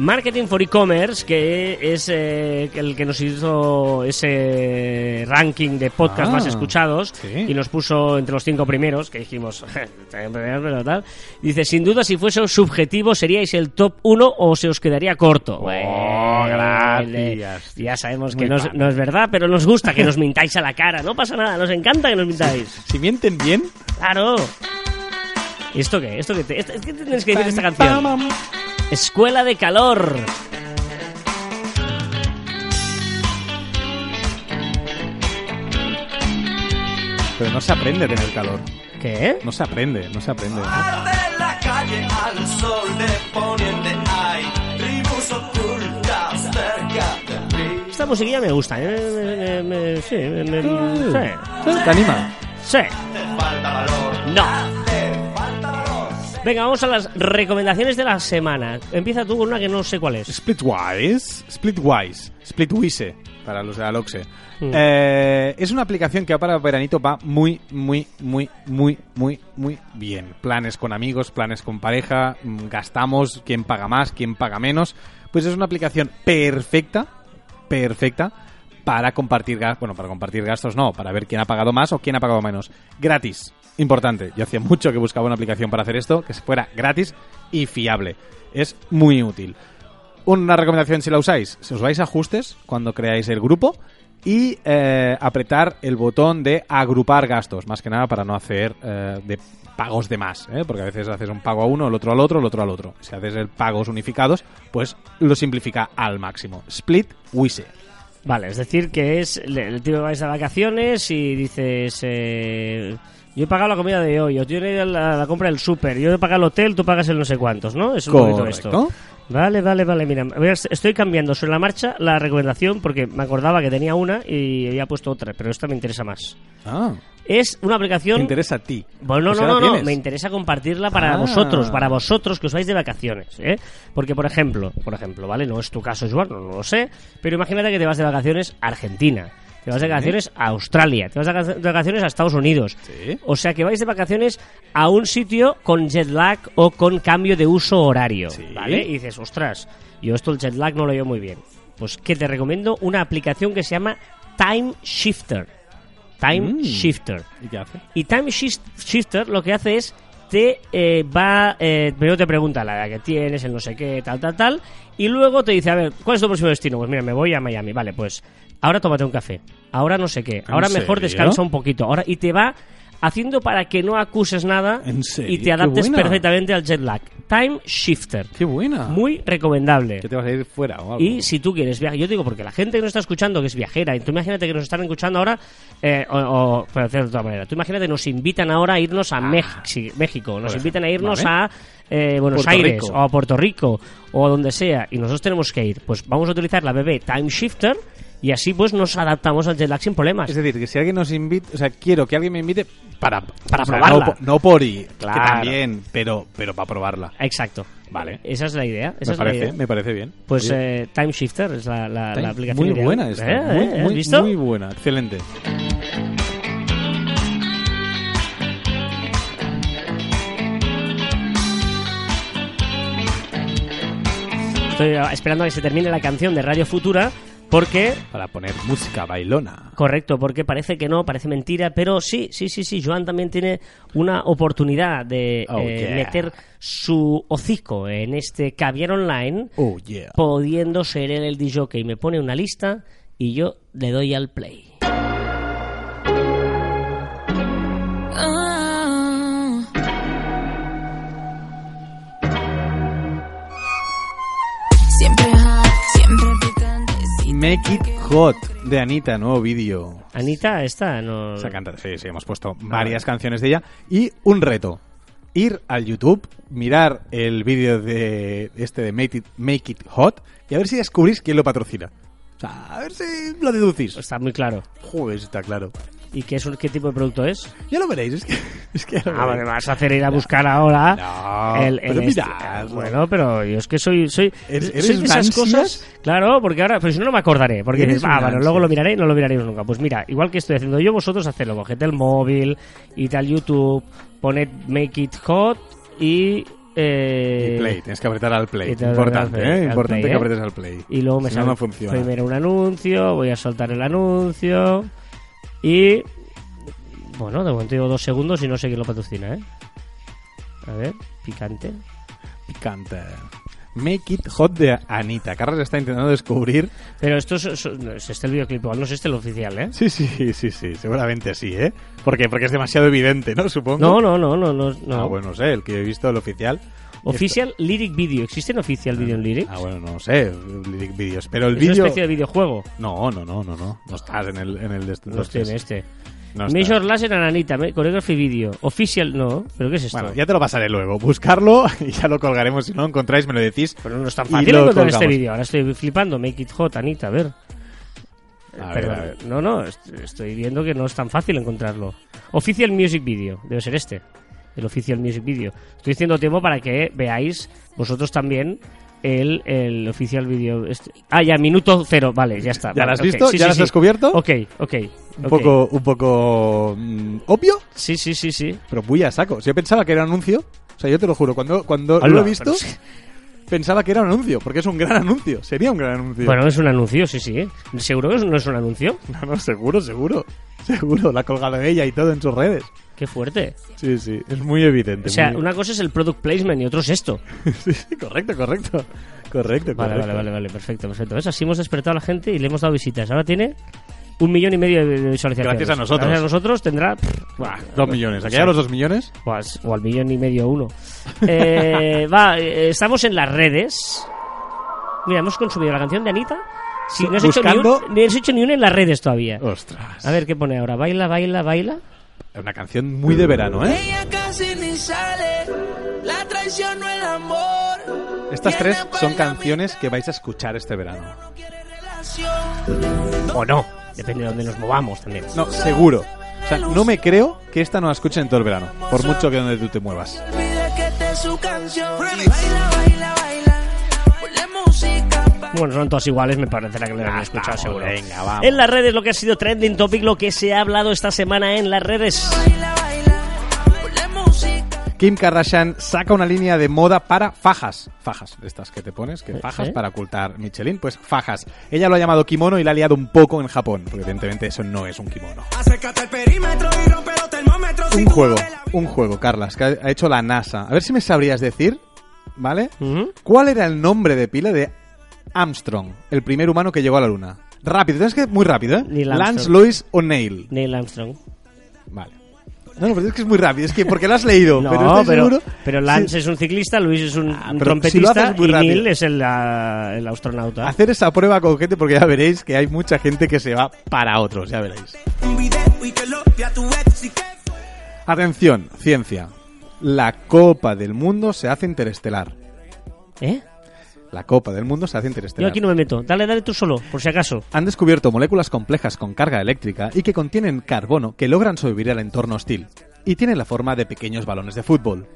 Marketing for E-Commerce, que es eh, el que nos hizo ese ranking de podcast Ah, más escuchados sí. y nos puso entre los cinco primeros, que dijimos, pero tal. Dice, sin duda, si fuese subjetivo, seríais el top uno o se os quedaría corto. Oh, Bueno, gracias. Ya sabemos que no es, no es verdad, pero nos gusta que nos mintáis a la cara. No pasa nada, nos encanta que nos mintáis. Si mienten bien, Claro. ¿Y esto qué? ¿Esto qué, te- esto- ¿qué tienes que decir de esta canción? Escuela de calor. Pero no se aprende a tener calor. ¿Qué? No se aprende, no se aprende. De la calle al sol de poniente hay tribus ocultas cerca del río. Esta musiquilla me gusta. ¿eh? Me- me- me- sí, me- me- sí. ¿Te anima? Sí. Falta valor. No. Venga, vamos a las recomendaciones de la semana. Empieza tú con una que no sé cuál es. Splitwise, Splitwise, Splitwise, para los de Aloxe. Mm. Eh, es una aplicación que para veranito va muy, muy, muy, muy, muy, muy bien. Planes con amigos, planes con pareja, mm, gastamos, quién paga más, quién paga menos. Pues es una aplicación perfecta, perfecta para compartir gastos, bueno, para compartir gastos no, para ver quién ha pagado más o quién ha pagado menos. Gratis, importante. Yo hacía mucho que buscaba una aplicación para hacer esto, que fuera gratis y fiable. Es muy útil. Una recomendación si la usáis, si os vais a ajustes cuando creáis el grupo y eh, apretar el botón de agrupar gastos, más que nada para no hacer eh, de pagos de más, ¿eh? porque a veces haces un pago a uno, el otro al otro, el otro al otro. Si haces el pagos unificados, pues lo simplifica al máximo. Split Wise. Vale, es decir, que es el tío que vais a vacaciones y dices, eh, yo he pagado la comida de hoy, yo he la, la compra del súper, yo he pagado el hotel, tú pagas el no sé cuántos, ¿no? Es un poquito esto. Correcto. Vale, vale, vale, mira, estoy cambiando sobre la marcha la recomendación porque me acordaba que tenía una y había puesto otra, pero esta me interesa más. Ah, Es una te aplicación... interesa a ti. Bueno, Pues no, no, no, me interesa compartirla para Ah. vosotros, para vosotros que os vais de vacaciones, ¿eh? Porque, por ejemplo, por ejemplo, ¿vale? No es tu caso, Joan, no, no lo sé, pero imagínate que te vas de vacaciones a Argentina, te vas de vacaciones a Australia, te vas de vaca- de vacaciones a Estados Unidos. Sí. O sea, que vais de vacaciones a un sitio con jet lag o con cambio de uso horario, Sí. ¿vale? Y dices, ostras, yo esto el jet lag no lo veo muy bien. Pues que te recomiendo una aplicación que se llama Time Shifter. Time Mm. Shifter. ¿Y qué hace? Y Time Shift- Shifter lo que hace es te eh, va, eh, primero te pregunta la edad que tienes, el no sé qué, tal, tal, tal, y luego te dice, a ver, ¿cuál es tu próximo destino? Pues mira, me voy a Miami, vale, pues ahora tómate un café, ahora no sé qué, ahora mejor serio? descansa un poquito, ahora y te va haciendo para que no acuses nada y te adaptes perfectamente al jet lag. Time Shifter, Qué buena. muy recomendable. ¿Qué te vas a ir fuera o algo? Y si tú quieres viajar, yo digo porque la gente que nos está escuchando, que es viajera, y tú imagínate que nos están escuchando ahora, eh, o, o, por decirlo de otra manera, tú imagínate nos invitan ahora a irnos a Mex- México, nos Por invitan a irnos vale. a eh, Buenos Puerto Aires Rico. o a Puerto Rico o a donde sea, y nosotros tenemos que ir, pues vamos a utilizar la BB Time Shifter y así pues nos adaptamos al jet lag sin problemas. Es decir, que si alguien nos invita, o sea, quiero que alguien me invite para, Para o sea, probarla. No, po- no por ir, Claro. que también, pero, pero para probarla. Exacto. Vale. Esa es la idea. Esa Me es la parece, idea. me parece bien. Pues eh, Time Shifter es la, la, está la aplicación. muy ideal. buena esta. ¿Eh? muy, ¿Eh? ¿Has muy, visto? muy buena, excelente. Estoy esperando a que se termine la canción de Radio Futura porque Para poner música bailona. Correcto, porque parece que no, parece mentira, pero sí, sí, sí, sí, Joan también tiene una oportunidad de Oh, eh, yeah. meter su hocico en este caviar online, Oh, yeah. pudiendo ser él el DJ y me pone una lista y yo le doy al play. Make It Hot de Anita, nuevo vídeo. Anita, esta no... Canta, sí, sí, hemos puesto varias canciones de ella. Y un reto. Ir al YouTube, mirar el vídeo de este de Make It, Make It Hot y a ver si descubrís quién lo patrocina. O sea, a ver si lo deducís. Está muy claro. Joder, está claro. ¿Y qué, es, qué tipo de producto es? Ya lo veréis, es que, es que Ah, me vas a hacer ir a buscar ahora No, el, pero el este- miradlo. Bueno, pero yo es que soy soy, ¿Eres- soy eres de esas ansias? cosas, claro, porque ahora, si no no me acordaré, porque dices, ah, bueno, luego lo miraré y no lo miraréis nunca. Pues mira, igual que estoy haciendo yo, vosotros hacedlo, coged el móvil, id al YouTube, poned Make It Hot y eh, Y play, tienes que apretar al play. al Importante, play, ¿eh? Importante play, que ¿eh? apretes al play. y luego me Si no, sale no funciona. primero un anuncio, voy a soltar el anuncio y bueno, de momento llevo dos segundos y no sé quién lo patrocina, ¿eh? A ver, picante. Picante. Make It Hot de Anita. Carlos está intentando descubrir. Pero esto es, es- es este el videoclip, no es este el oficial, ¿eh? Sí, sí, sí, sí, seguramente sí, ¿eh? ¿Por qué? Porque es demasiado evidente, ¿no? Supongo. No, no, no, no, no. no. Ah, bueno, no sé, el que he visto, el oficial. Official Lyric Video. ¿Existe en Official Video en Lyric? Ah, bueno, no sé, lyric videos. Pero el es una vídeo. especie de videojuego. No, no, no, no, no. No estás en el. En el de No tiene este. No. Major Laser Ananita, Choreography Video. Official, no. ¿Pero qué es esto? Bueno, ya te lo pasaré luego. Buscarlo y ya lo colgaremos. Si no lo encontráis, me lo decís. Pero no es tan fácil encontrar este vídeo. Ahora estoy flipando. Make it hot, Anita, a ver. A ver, a ver. No, no, est- estoy viendo que no es tan fácil encontrarlo. Official Music Video, debe ser este. El Official Music Video. Estoy haciendo tiempo para que veáis vosotros también el, el Official Video. este- Ah, ya, minuto cero, vale, ya está. ¿Ya vale, lo has visto? Sí, ¿Ya sí, lo has sí. descubierto? Ok, ok. Un poco, un poco mm, obvio, Sí, sí, sí, sí. pero muy a saco. Si yo pensaba que era un anuncio, o sea, yo te lo juro, cuando, cuando Hola, lo he visto, pensaba que era un anuncio, porque es un gran anuncio. Sería un gran anuncio. Bueno, es un anuncio, sí, sí. ¿Seguro que no es un anuncio? No, no, seguro, seguro. Seguro, la colgado ella y todo en sus redes. Qué fuerte. Sí, sí, es muy evidente. O sea, muy- una cosa es el product placement y otro es esto. sí, sí, correcto, correcto. Correcto, Vale, correcto. vale, vale, vale, perfecto, perfecto. ¿Ves? Así hemos despertado a la gente y le hemos dado visitas. Ahora tiene un millón y medio de visualizaciones. Gracias a nosotros. Gracias a nosotros tendrá... pff, buah, Dos millones. ¿Aquí a los dos millones? o al, o al millón y medio uno. Eh, va, eh, estamos en las redes. Mira, hemos consumido la canción de Anita. Sí, no has, hecho ni, Buscando- un, ni has hecho ni una en las redes todavía. Ostras. A ver qué pone ahora. Baila, baila, baila. Una canción muy de verano, ¿eh? Ella casi ni sale, la traición no el amor. Estas tres son canciones que vais a escuchar este verano. O no. Depende de dónde nos movamos también. No, seguro. O sea, no me creo que esta no la escuchen en todo el verano. Por mucho que donde tú te muevas. Es baila, baila, baila. Bueno, son todas iguales, me parecerá que le han escuchado seguro. venga, vamos. En las redes lo que ha sido trending topic, lo que se ha hablado esta semana en las redes. baila, baila. Ponle música. Kim Kardashian saca una línea de moda para fajas. Fajas, de estas que te pones, que fajas ¿eh? para ocultar Michelin, pues fajas. Ella lo ha llamado kimono y la ha liado un poco en Japón, porque evidentemente eso no es un kimono. Acércate al perímetro y rompe los termómetros. Un juego, un juego, Carlas, que ha hecho la NASA. A ver si me sabrías decir, ¿vale? ¿Cuál era el nombre de pila de Armstrong, el primer humano que llegó a la Luna? Rápido, tienes que muy rápido, ¿eh? Neil Lance. Lewis o Neil. Neil Armstrong. Vale. No, no, pero es que es muy rápido, es que porque lo has leído. No, pero pero, pero. Lance Sí. es un ciclista, Luis es un, Ah, si trompetista muy y. Neil es el, ah, el astronauta. Hacer esa prueba con gente porque ya veréis que hay mucha gente que se va para otros, ya veréis. Atención, ciencia. La Copa del Mundo se hace interestelar. ¿Eh? La Copa del Mundo se hace Yo interestelar. aquí no me meto. Dale, dale tú solo, por si acaso. Han descubierto moléculas complejas con carga eléctrica y que contienen carbono que logran sobrevivir al entorno hostil. Y tienen la forma de pequeños balones de fútbol.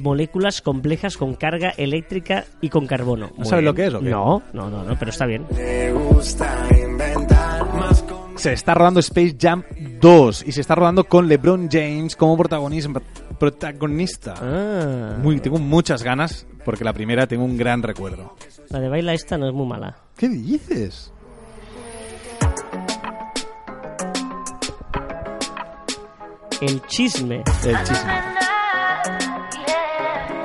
Moléculas complejas con carga eléctrica y con carbono. Muy sabes bien. lo que es o qué? No, no, no, no, pero está bien. Se está rodando Space Jam 2 y se está rodando con LeBron James como protagonismo- protagonista. Ah, Muy, tengo muchas ganas porque la primera tengo un gran recuerdo. la de baila esta no es muy mala. ¿Qué dices? El chisme. El chisme.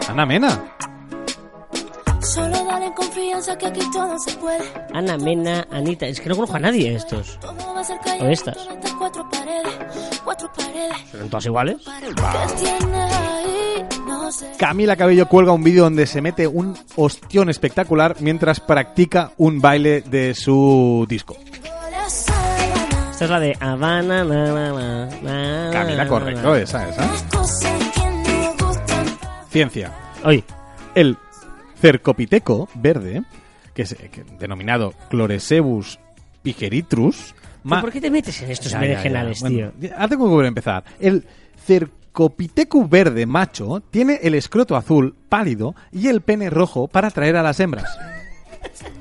Ana Mena. Solo dale confianza que aquí todo se puede. Ana Mena, Anita. Es que no conozco a nadie de estos. ¿O estas? Estas cuatro paredes, cuatro paredes. ¿Son todas iguales? Camila Cabello cuelga un vídeo donde se mete un ostión espectacular mientras practica un baile de su disco. Esta es la de Habana. Na, na, na, na, Camila, correcto, esa, esa. Ciencia. Oye, El cercopiteco verde, que es que- denominado Cloresebus pigeritrus, ¿pero ¿por qué te metes en estos Bueno, tío? ya- ahora tengo que volver a empezar. El Cercopithecus verde macho tiene el escroto azul pálido y el pene rojo para atraer a las hembras.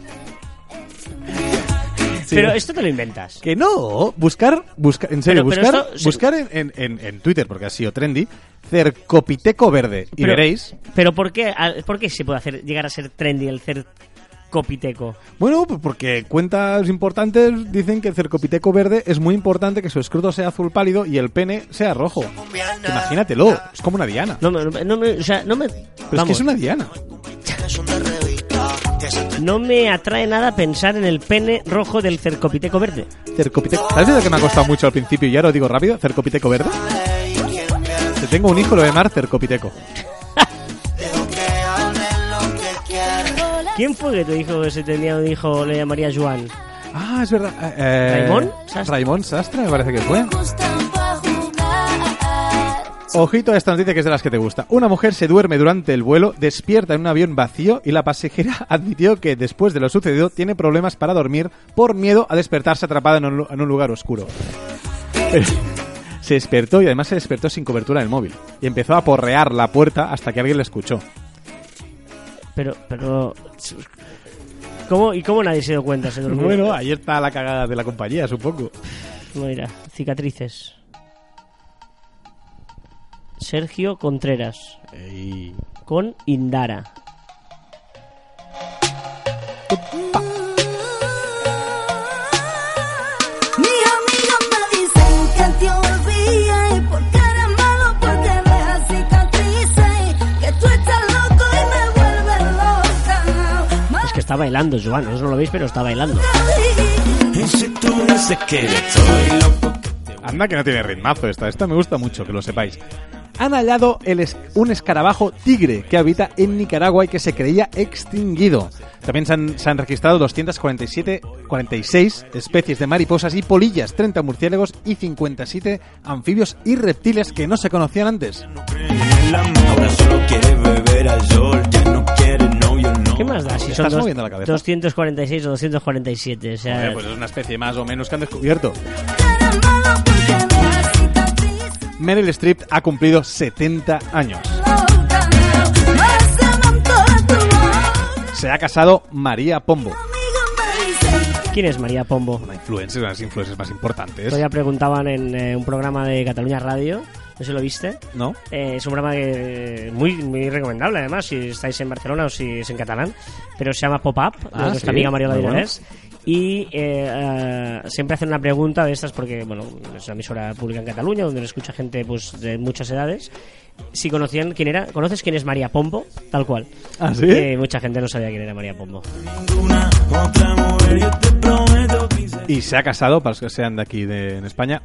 Sí, Pero ¿no? esto te lo inventas. Que no, buscar, buscar en serio, Pero- pero buscar, esto- buscar en, en- en- en Twitter, porque ha sido trendy, Cercopiteco verde, y Pero- veréis. Pero ¿por qué, ¿por qué se puede hacer llegar a ser trendy el cercopiteco? Bueno, pues porque cuentas importantes dicen que el cercopiteco verde es muy importante que su escroto sea azul pálido y el pene sea rojo. Imagínatelo, es como una diana. No me, no me- o sea, no me... Pero es que es una diana. No me atrae nada pensar en el pene rojo del cercopiteco verde. Cercopiteco. ¿Sabes de lo que me ha costado mucho al principio y ahora lo digo rápido? Cercopiteco verde. Si tengo un hijo lo voy a llamar Cercopiteco. ¿Quién fue que te dijo que si tenía un hijo le llamaría Joan? Ah, es verdad. Eh, ¿Raimón Sastre? Raimón Sastre, me parece que fue. Ojito a esta noticia que es de las que te gusta. Una mujer se duerme durante el vuelo, despierta en un avión vacío y la pasajera admitió que después de lo sucedido tiene problemas para dormir por miedo a despertarse atrapada en un, lu- en un lugar oscuro. Pero se despertó y además se despertó sin cobertura en el móvil. Y empezó a porrear la puerta hasta que alguien le escuchó. Pero, pero... ¿Cómo, ¿Y cómo nadie se dio cuenta? Se durmió. Bueno, ahí está la cagada de la compañía, supongo. Mira, cicatrices. Sergio Contreras. Ey. Con Indara. Que está bailando, Joan. Vosotros no lo veis, pero está bailando. Anda que no tiene ritmazo esta. Esta me gusta mucho, que lo sepáis. Han hallado el es- un escarabajo tigre que habita en Nicaragua y que se creía extinguido. También se han, se han registrado 247, 46 especies de mariposas y polillas, 30 murciélagos y 57 anfibios y reptiles que no se conocían antes. ¿Qué más da si son Estás dos- moviendo la cabeza. 246 o 247? O sea, pues es una especie más o menos que han descubierto. Meryl Streep ha cumplido 70 años. de. Se ha casado María Pombo. ¿Quién es María Pombo? Una influencer, una de las influencers más importantes. Todavía preguntaban en eh, un programa de Cataluña Radio. No sé si lo viste. ¿No? Eh, es un programa que, muy, muy recomendable, además, si estáis en Barcelona o si es en catalán. Pero se llama Pop-Up, de Ah, nuestra sí, amiga Mariola muy bueno. Y eh, eh, siempre hacen una pregunta de estas porque, bueno, es una emisora pública en Cataluña donde lo escucha gente pues de muchas edades. Si conocían quién era, ¿conoces quién es María Pombo? Tal cual. ¿Ah, sí? Que mucha gente no sabía quién era María Pombo. Y se ha casado, para los que sean de aquí de, en España,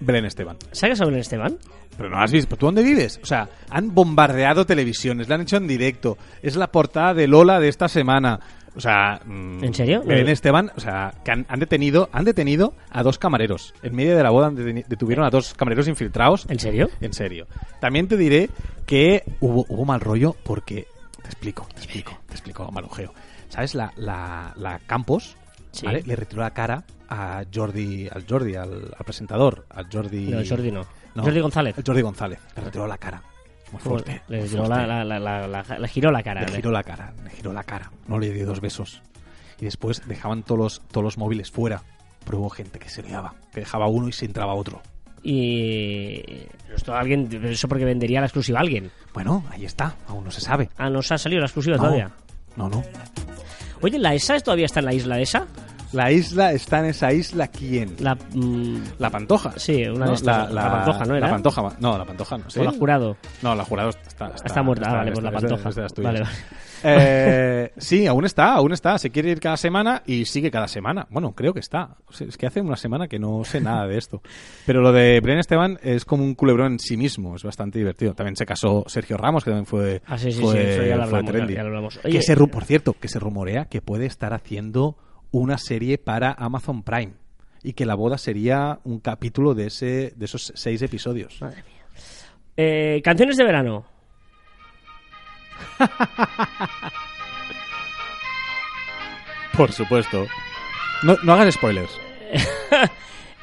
Belén Esteban. ¿Se ha casado con Esteban? Pero no has visto. ¿Tú dónde vives? O sea, han bombardeado televisiones, la han hecho en directo. Es la portada de Lola de esta semana. O sea, mm, ¿En serio? Belén No. Esteban, o sea, que han, han detenido, han detenido a dos camareros. En medio de la boda detuvieron a dos camareros infiltrados. ¿En serio? En serio. También te diré que hubo, hubo mal rollo porque. Te explico, te explico, te explico, malojeo. ¿Sabes? La, la, la Campos Sí. ¿vale? le retiró la cara a Jordi, al Jordi, al, al presentador, al Jordi. No, Jordi no. Jordi González. Jordi González. Le retiró la cara. Muy fuerte. Le, muy tiró fuerte. la, la- la- la- la- le giró la cara. Le giró la cara, le giró la cara. No le dio dos besos. Y después dejaban todos los, todos los móviles fuera. Pero hubo gente que se liaba, que dejaba uno y se entraba otro. Y esto alguien, eso porque vendería la exclusiva a alguien. Bueno, ahí está, aún no se sabe. Ah, no se ha salido la exclusiva No, todavía. no, no. Oye, ¿la ESA todavía está en la isla de esa? La isla está en esa isla, ¿quién? La, mm, La Pantoja. Sí, una de estas, la Pantoja, ¿no era? La Pantoja, no, la Pantoja no. ¿sí? o la jurado. No, la jurado está, está, Está muerta. Ah, vale, pues la es de- Pantoja. es de. Vale, vale. Eh, sí, aún está, aún está. Se quiere ir cada semana y sigue cada semana. Bueno, creo que está. Es que hace una semana que no sé nada de esto. Pero lo de Bren Esteban es como un culebrón en sí mismo. Es bastante divertido. También se casó Sergio Ramos, que también fue, Ah, sí, sí, fue, sí, eso ya lo hablamos, ya lo hablamos. Que se por cierto, que se rumorea que puede estar haciendo una serie para Amazon Prime. Y que la boda sería un capítulo de, ese, de esos seis episodios. Madre mía. Eh, canciones de verano. Por supuesto. No, no hagas spoilers.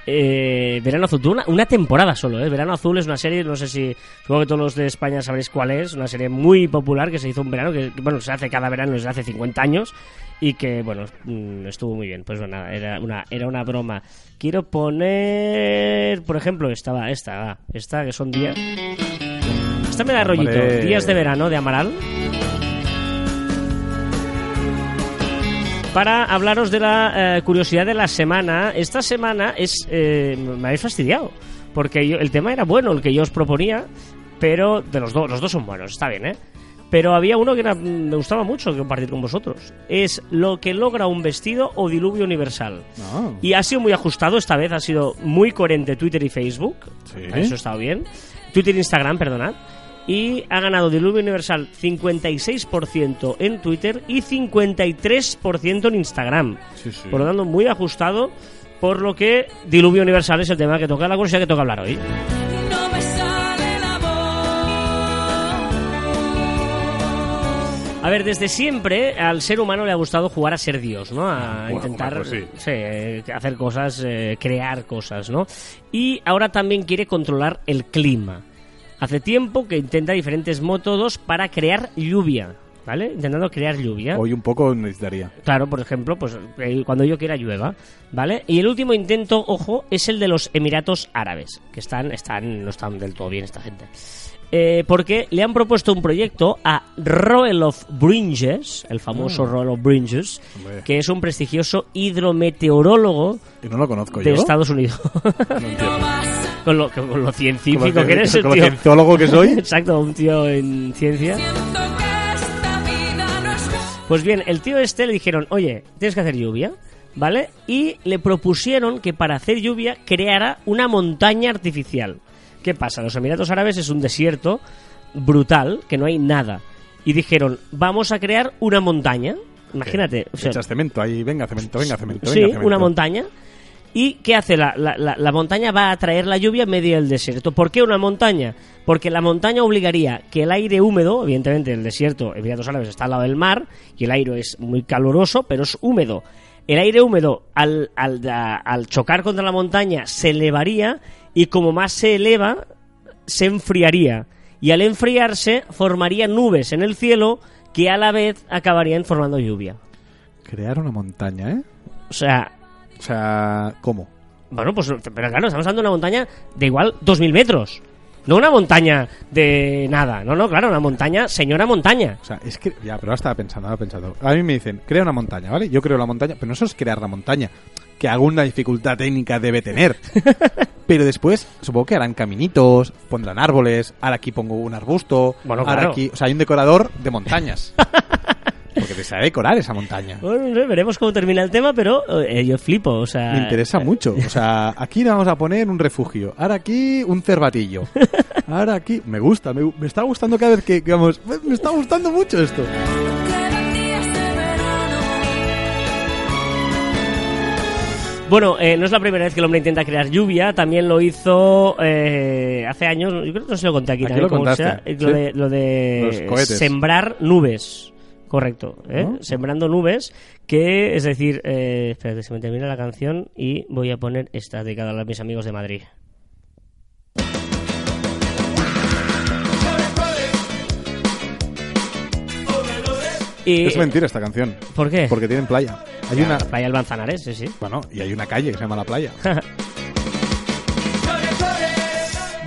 Eh, Verano Azul, tuvo una, una temporada solo, ¿eh? Verano Azul es una serie, no sé si, supongo que todos los de España sabréis cuál es, una serie muy popular que se hizo un verano, que bueno, se hace cada verano desde hace 50 años y que, bueno, mm, estuvo muy bien. Pues bueno, nada, era una, era una broma. Quiero poner, por ejemplo, esta, va, esta, va, esta, que son días... Esta me da rollito. Días de Verano de Amaral. Para hablaros de la eh, curiosidad de la semana. Esta semana es eh, me habéis fastidiado porque yo- el tema era bueno el que yo os proponía, pero de los dos los dos son buenos, está bien, ¿eh? Pero había uno que era- me gustaba mucho compartir con vosotros. Es lo que logra un vestido o diluvio universal. No. Y ha sido muy ajustado esta vez, ha sido muy coherente Twitter y Facebook. Sí. Eso ha estado bien. Twitter e Instagram, perdonad. Y ha ganado Diluvio Universal 56% en Twitter y 53% en Instagram. Sí, sí. Por lo tanto, muy ajustado. Por lo que Diluvio Universal es el tema que toca, la curiosidad que toca hablar hoy. No me sale la voz. A ver, desde siempre al ser humano le ha gustado jugar a ser Dios, ¿no? A Bueno, intentar pues sí. eh, hacer cosas, eh, crear cosas, ¿no? Y ahora también quiere controlar el clima. Hace tiempo que intenta diferentes métodos para crear lluvia, ¿vale? Intentando crear lluvia. Hoy un poco necesitaría. Claro, por ejemplo, pues eh, cuando yo quiera llueva, ¿vale? Y el último intento, ojo, es el de los Emiratos Árabes, que están, están, no están del todo bien esta gente. Eh, porque le han propuesto un proyecto a Royal of Bringes, el famoso Royal of Bringes, Hombre. que es un prestigioso hidrometeorólogo Y no lo conozco de yo. Estados Unidos. No con, lo, con lo científico que eres, el como tío. cientólogo que soy. Exacto, un tío en ciencia. Pues bien, el tío este le dijeron, oye, tienes que hacer lluvia, ¿vale? Y le propusieron que para hacer lluvia creara una montaña artificial. ¿Qué pasa? Los Emiratos Árabes es un desierto brutal, que no hay nada. Y dijeron, vamos a crear una montaña. Imagínate. o sea, Echas cemento ahí, venga, cemento, venga, cemento. sí, venga, cemento. una montaña. ¿Y qué hace? La, la- la- la montaña va a atraer la lluvia en medio del desierto. ¿Por qué una montaña? Porque la montaña obligaría que el aire húmedo, evidentemente el desierto, Emiratos Árabes está al lado del mar, y el aire es muy caluroso, pero es húmedo. El aire húmedo, al, al, al chocar contra la montaña, se elevaría, y como más se eleva, se enfriaría. Y al enfriarse, formaría nubes en el cielo que a la vez acabarían formando lluvia. Crear una montaña, ¿eh? O sea, O sea, ¿cómo? Bueno, pues, pero claro, estamos hablando de una montaña de igual 2.000 metros. No una montaña de nada. No, no, claro, una montaña, señora montaña. O sea, es que. Ya, pero ahora estaba pensando, ahora pensando. A mí me dicen, crea una montaña, ¿vale? Yo creo la montaña, pero no eso es crear la montaña. Que alguna dificultad técnica debe tener. pero después, supongo que harán caminitos, pondrán árboles, ahora aquí pongo un arbusto. Bueno, ahora claro. aquí. O sea, hay un decorador de montañas. Porque te sabe decorar esa montaña. Bueno, no sé, veremos cómo termina el tema, pero eh, yo flipo, o sea... Me interesa mucho. O sea, aquí le vamos a poner un refugio. Ahora aquí un cervatillo. Ahora aquí. Me gusta, me, me está gustando cada vez que. vamos, me, me está gustando mucho esto. Bueno, eh, no es la primera vez que el hombre intenta crear lluvia, también lo hizo eh, hace años, yo creo que no se lo conté aquí, Aquí también, lo como contaste, sea, eh, lo, de, lo sembrar nubes. Correcto, ¿eh? ¿No? sembrando nubes, que es decir, eh, espera que se me termina la canción y voy a poner esta dedicada a mis amigos de Madrid. Y, Es mentira esta canción. ¿Por qué? Porque tienen playa. Hay una. Playa del Manzanares, sí, sí. Bueno, y hay una calle que se llama La Playa.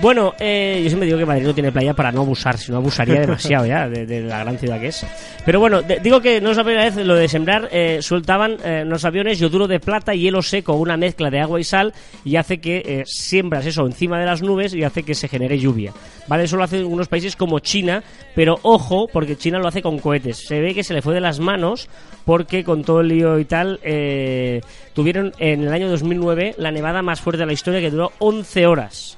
Bueno, eh, yo siempre digo que Madrid no tiene playa para no abusar, si no abusaría demasiado ya de, de la gran ciudad que es. Pero bueno, de- digo que no es la primera vez lo de sembrar, eh, sueltaban eh, en los aviones yoduro de plata y hielo seco, una mezcla de agua y sal, y hace que eh, siembras eso encima de las nubes y hace que se genere lluvia. ¿Vale? Eso lo hacen algunos países como China, pero ojo, porque China lo hace con cohetes. Se ve que se le fue de las manos porque con todo el lío y tal, eh, tuvieron en el año 2009 la nevada más fuerte de la historia que duró 11 horas.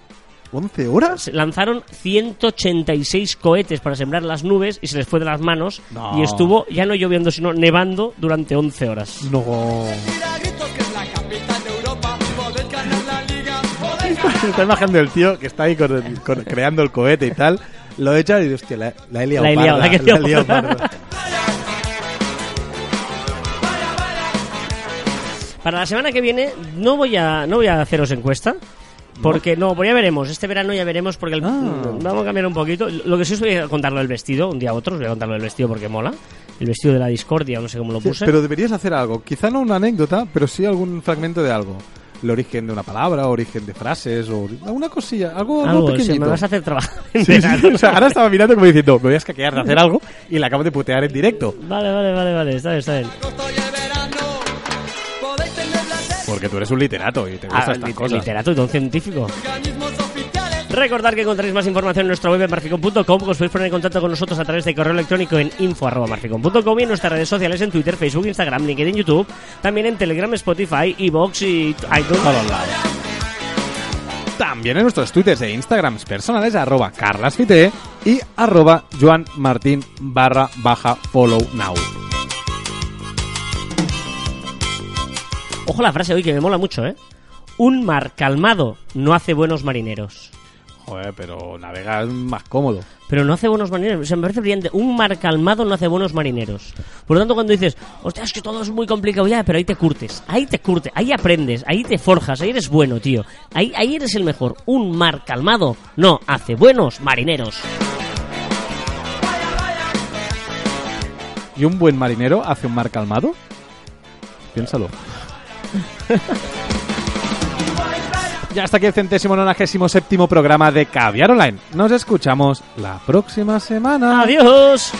¿11 horas? Lanzaron 186 cohetes para sembrar las nubes y se les fue de las manos No. y estuvo ya no lloviendo sino nevando durante 11 horas. No. Milagritos que es la capital de Europa. Poder ganar la liga. Poder ganar. Está imaginando el tío que está ahí con el- con- creando el cohete y tal. Lo echa y dice, hostia, la, la he liado La he liado, parda, la que he liado he liado parda. parda. Para la semana que viene no voy a no voy a haceros encuesta. Porque no, pues ya veremos. Este verano ya veremos porque el- Ah. vamos a cambiar un poquito. Lo que sí os voy a contar lo del vestido, un día a otro os voy a contar lo del vestido porque mola. El vestido de la discordia, no sé cómo lo Sí, puse. pero deberías hacer algo. Quizá no una anécdota, pero sí algún fragmento de algo. El origen de una palabra, origen de frases, o alguna cosilla, algo, algo Algo, si pequeñito. me vas a hacer trabajar. Sí, sí, o sea, ahora estaba mirando como diciendo, me voy a escaquear de hacer algo y le acabo de putear en directo. Vale, vale, vale, vale, está bien, está bien. Porque tú eres un literato y te gustan Ah, estas lit- cosas. literato y don científico. Recordad que encontraréis más información en nuestra web en marficon.com, que os podéis poner en contacto con nosotros a través de correo electrónico en info.marficon.com y en nuestras redes sociales en Twitter, Facebook, Instagram, LinkedIn, YouTube, también en Telegram, Spotify, Evox y iTunes. Todos lados. También en nuestros twitters e instagrams personales arroba carlasfite y arroba joanmartin barra baja follow now. Ojo la frase hoy que me mola mucho, ¿eh? Un mar calmado no hace buenos marineros. Joder, pero navegar es más cómodo. Pero no hace buenos marineros. O sea, me parece brillante. Un mar calmado no hace buenos marineros. Por lo tanto, cuando dices, hostia, es que todo es muy complicado ya, pero ahí te curtes. Ahí te curtes. Ahí aprendes. Ahí te forjas. Ahí eres bueno, tío. Ahí, ahí eres el mejor. Un mar calmado no hace buenos marineros. ¿Y un buen marinero hace un mar calmado? Piénsalo. Ya hasta aquí el centésimo nonagésimo séptimo programa de Caviar Online. Nos escuchamos la próxima semana. Adiós.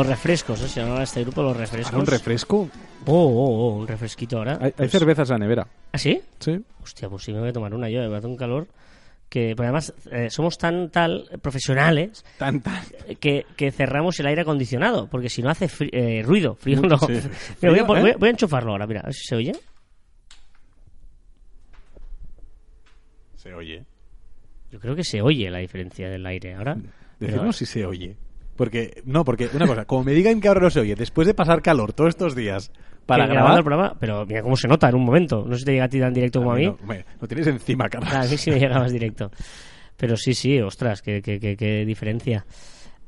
Los refrescos, ¿eh? se llamaba este grupo Los Refrescos. ¿Un refresco? Oh, oh, oh, un refresquito ahora. Hay, hay Pues- cervezas en la nevera. ¿Ah, sí? Sí. Hostia, pues sí me voy a tomar una yo, me hace un calor que... Pero además eh, somos tan tal profesionales Tan, tan. que, que cerramos el aire acondicionado, porque si no hace fri- eh, ruido, frío no. Sí. Mira, voy, a, Frío, pon- ¿eh? voy a- voy a enchufarlo ahora, mira, a ver si se oye. Se oye. Yo creo que se oye la diferencia del aire ahora. Pero- Decirnos si se oye. Porque, no, porque, una cosa, como me digan que ahora no se oye, después de pasar calor todos estos días para grabar. el programa, pero mira cómo se nota en un momento. No sé si te llega a ti tan directo como a mí. no, hombre, lo tienes encima, Ah, A Carlos. mí sí me llega más directo. Pero sí, sí, ostras, qué, qué, qué, qué diferencia.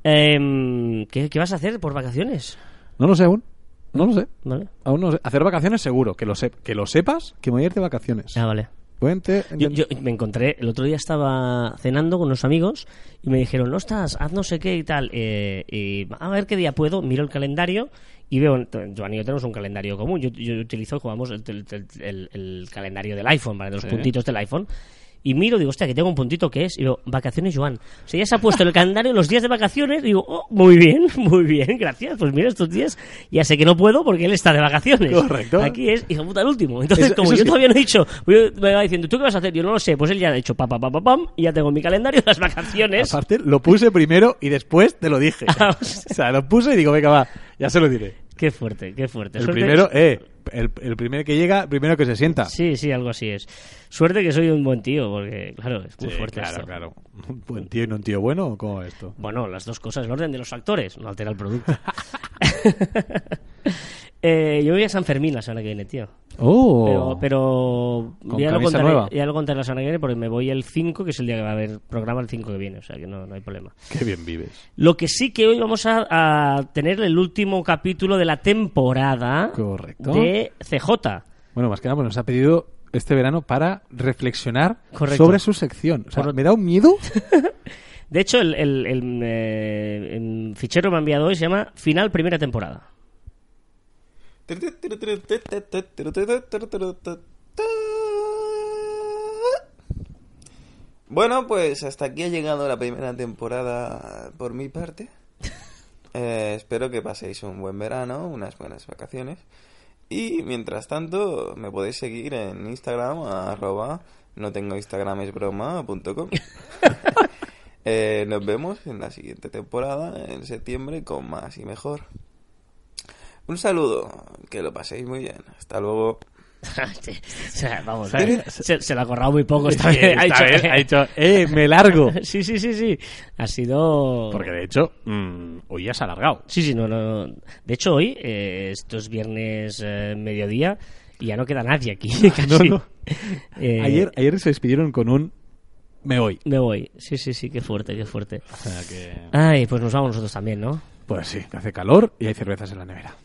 Em, ¿qué, qué vas a hacer por vacaciones? No lo sé aún. No lo sé. ¿Vale? Aún no sé. Hacer vacaciones seguro. Que lo, sep- que lo sepas, que me voy a ir de vacaciones. Ah, vale. Puente. Yo, yo me encontré, el otro día estaba cenando con unos amigos y me dijeron, no estás, haz no sé qué y tal. eh, y a ver qué día puedo, miro el calendario y veo, Joan y yo tenemos un calendario común. Yo, yo utilizo, jugamos el, el- el- calendario del iPhone, ¿vale? de los Sí. puntitos del iPhone. Y miro, digo, hostia, que tengo un puntito que es, y digo, vacaciones, Joan. O sea, ya se ha puesto el calendario los días de vacaciones. Digo, oh, muy bien, muy bien, gracias. Pues mira, estos días ya sé que no puedo porque él está de vacaciones. Correcto. Aquí es, hijo puta, el último. Entonces, Eso- como eso yo sí. todavía no he dicho, me va diciendo, ¿tú qué vas a hacer? Yo no lo sé. Pues él ya ha hecho pa, pa, pa, pa, pam, y ya tengo en mi calendario las vacaciones. Aparte, lo puse primero y después te lo dije. Ah, o sea, lo puse y digo, venga, va, ya se lo diré. Qué fuerte, qué fuerte. El Suerte- primero, eh, el, el primero que llega, primero que se sienta. Sí, sí, algo así es. Suerte que soy un buen tío, porque, claro, es muy Sí, fuerte claro, esto. claro. ¿Un buen tío y no un tío bueno o cómo es esto? Bueno, las dos cosas, el orden de los factores, no altera el producto. Eh, yo voy a San Fermín la semana que viene, tío. Oh. Pero, ya, lo contaré, nueva. ya lo contaré la semana que viene porque me voy el 5, que es el día que va a haber programa el 5 que viene, o sea que no, no hay problema. Qué bien vives. Lo que sí que hoy vamos a, a tener el último capítulo de la temporada Correcto. de CJ. Bueno, más que nada, pues nos ha pedido este verano para reflexionar Correcto. sobre su sección. O sea, Por- me da un miedo. De hecho, el, el- el, eh, el fichero que me ha enviado hoy se llama Final Primera Temporada. Bueno, pues hasta aquí ha llegado la primera temporada por mi parte. Eh, espero que paséis un buen verano, unas buenas vacaciones. Y mientras tanto, me podéis seguir en Instagram, arroba no tengo Instagram es broma, punto com. Eh, nos vemos en la siguiente temporada, en septiembre, con más y mejor. Un saludo, que lo paséis muy bien. Hasta luego. Sí, o sea, vamos, se, se lo ha corrado muy poco esta vez. Ha dicho- vez ha dicho, eh, me largo. Sí, sí, sí, sí. Ha sido... Porque de hecho, mm, hoy ya se ha alargado. Sí, sí, no, no. no. De hecho, hoy, eh, esto es viernes eh, mediodía, y ya no queda nadie aquí. casi. No, no. Eh, Ayer, ayer se despidieron con un me voy. Me voy. Sí, sí, sí, qué fuerte, qué fuerte. O sea que. Ay, pues nos vamos nosotros también, ¿no? Pues sí, que hace calor y hay cervezas en la nevera.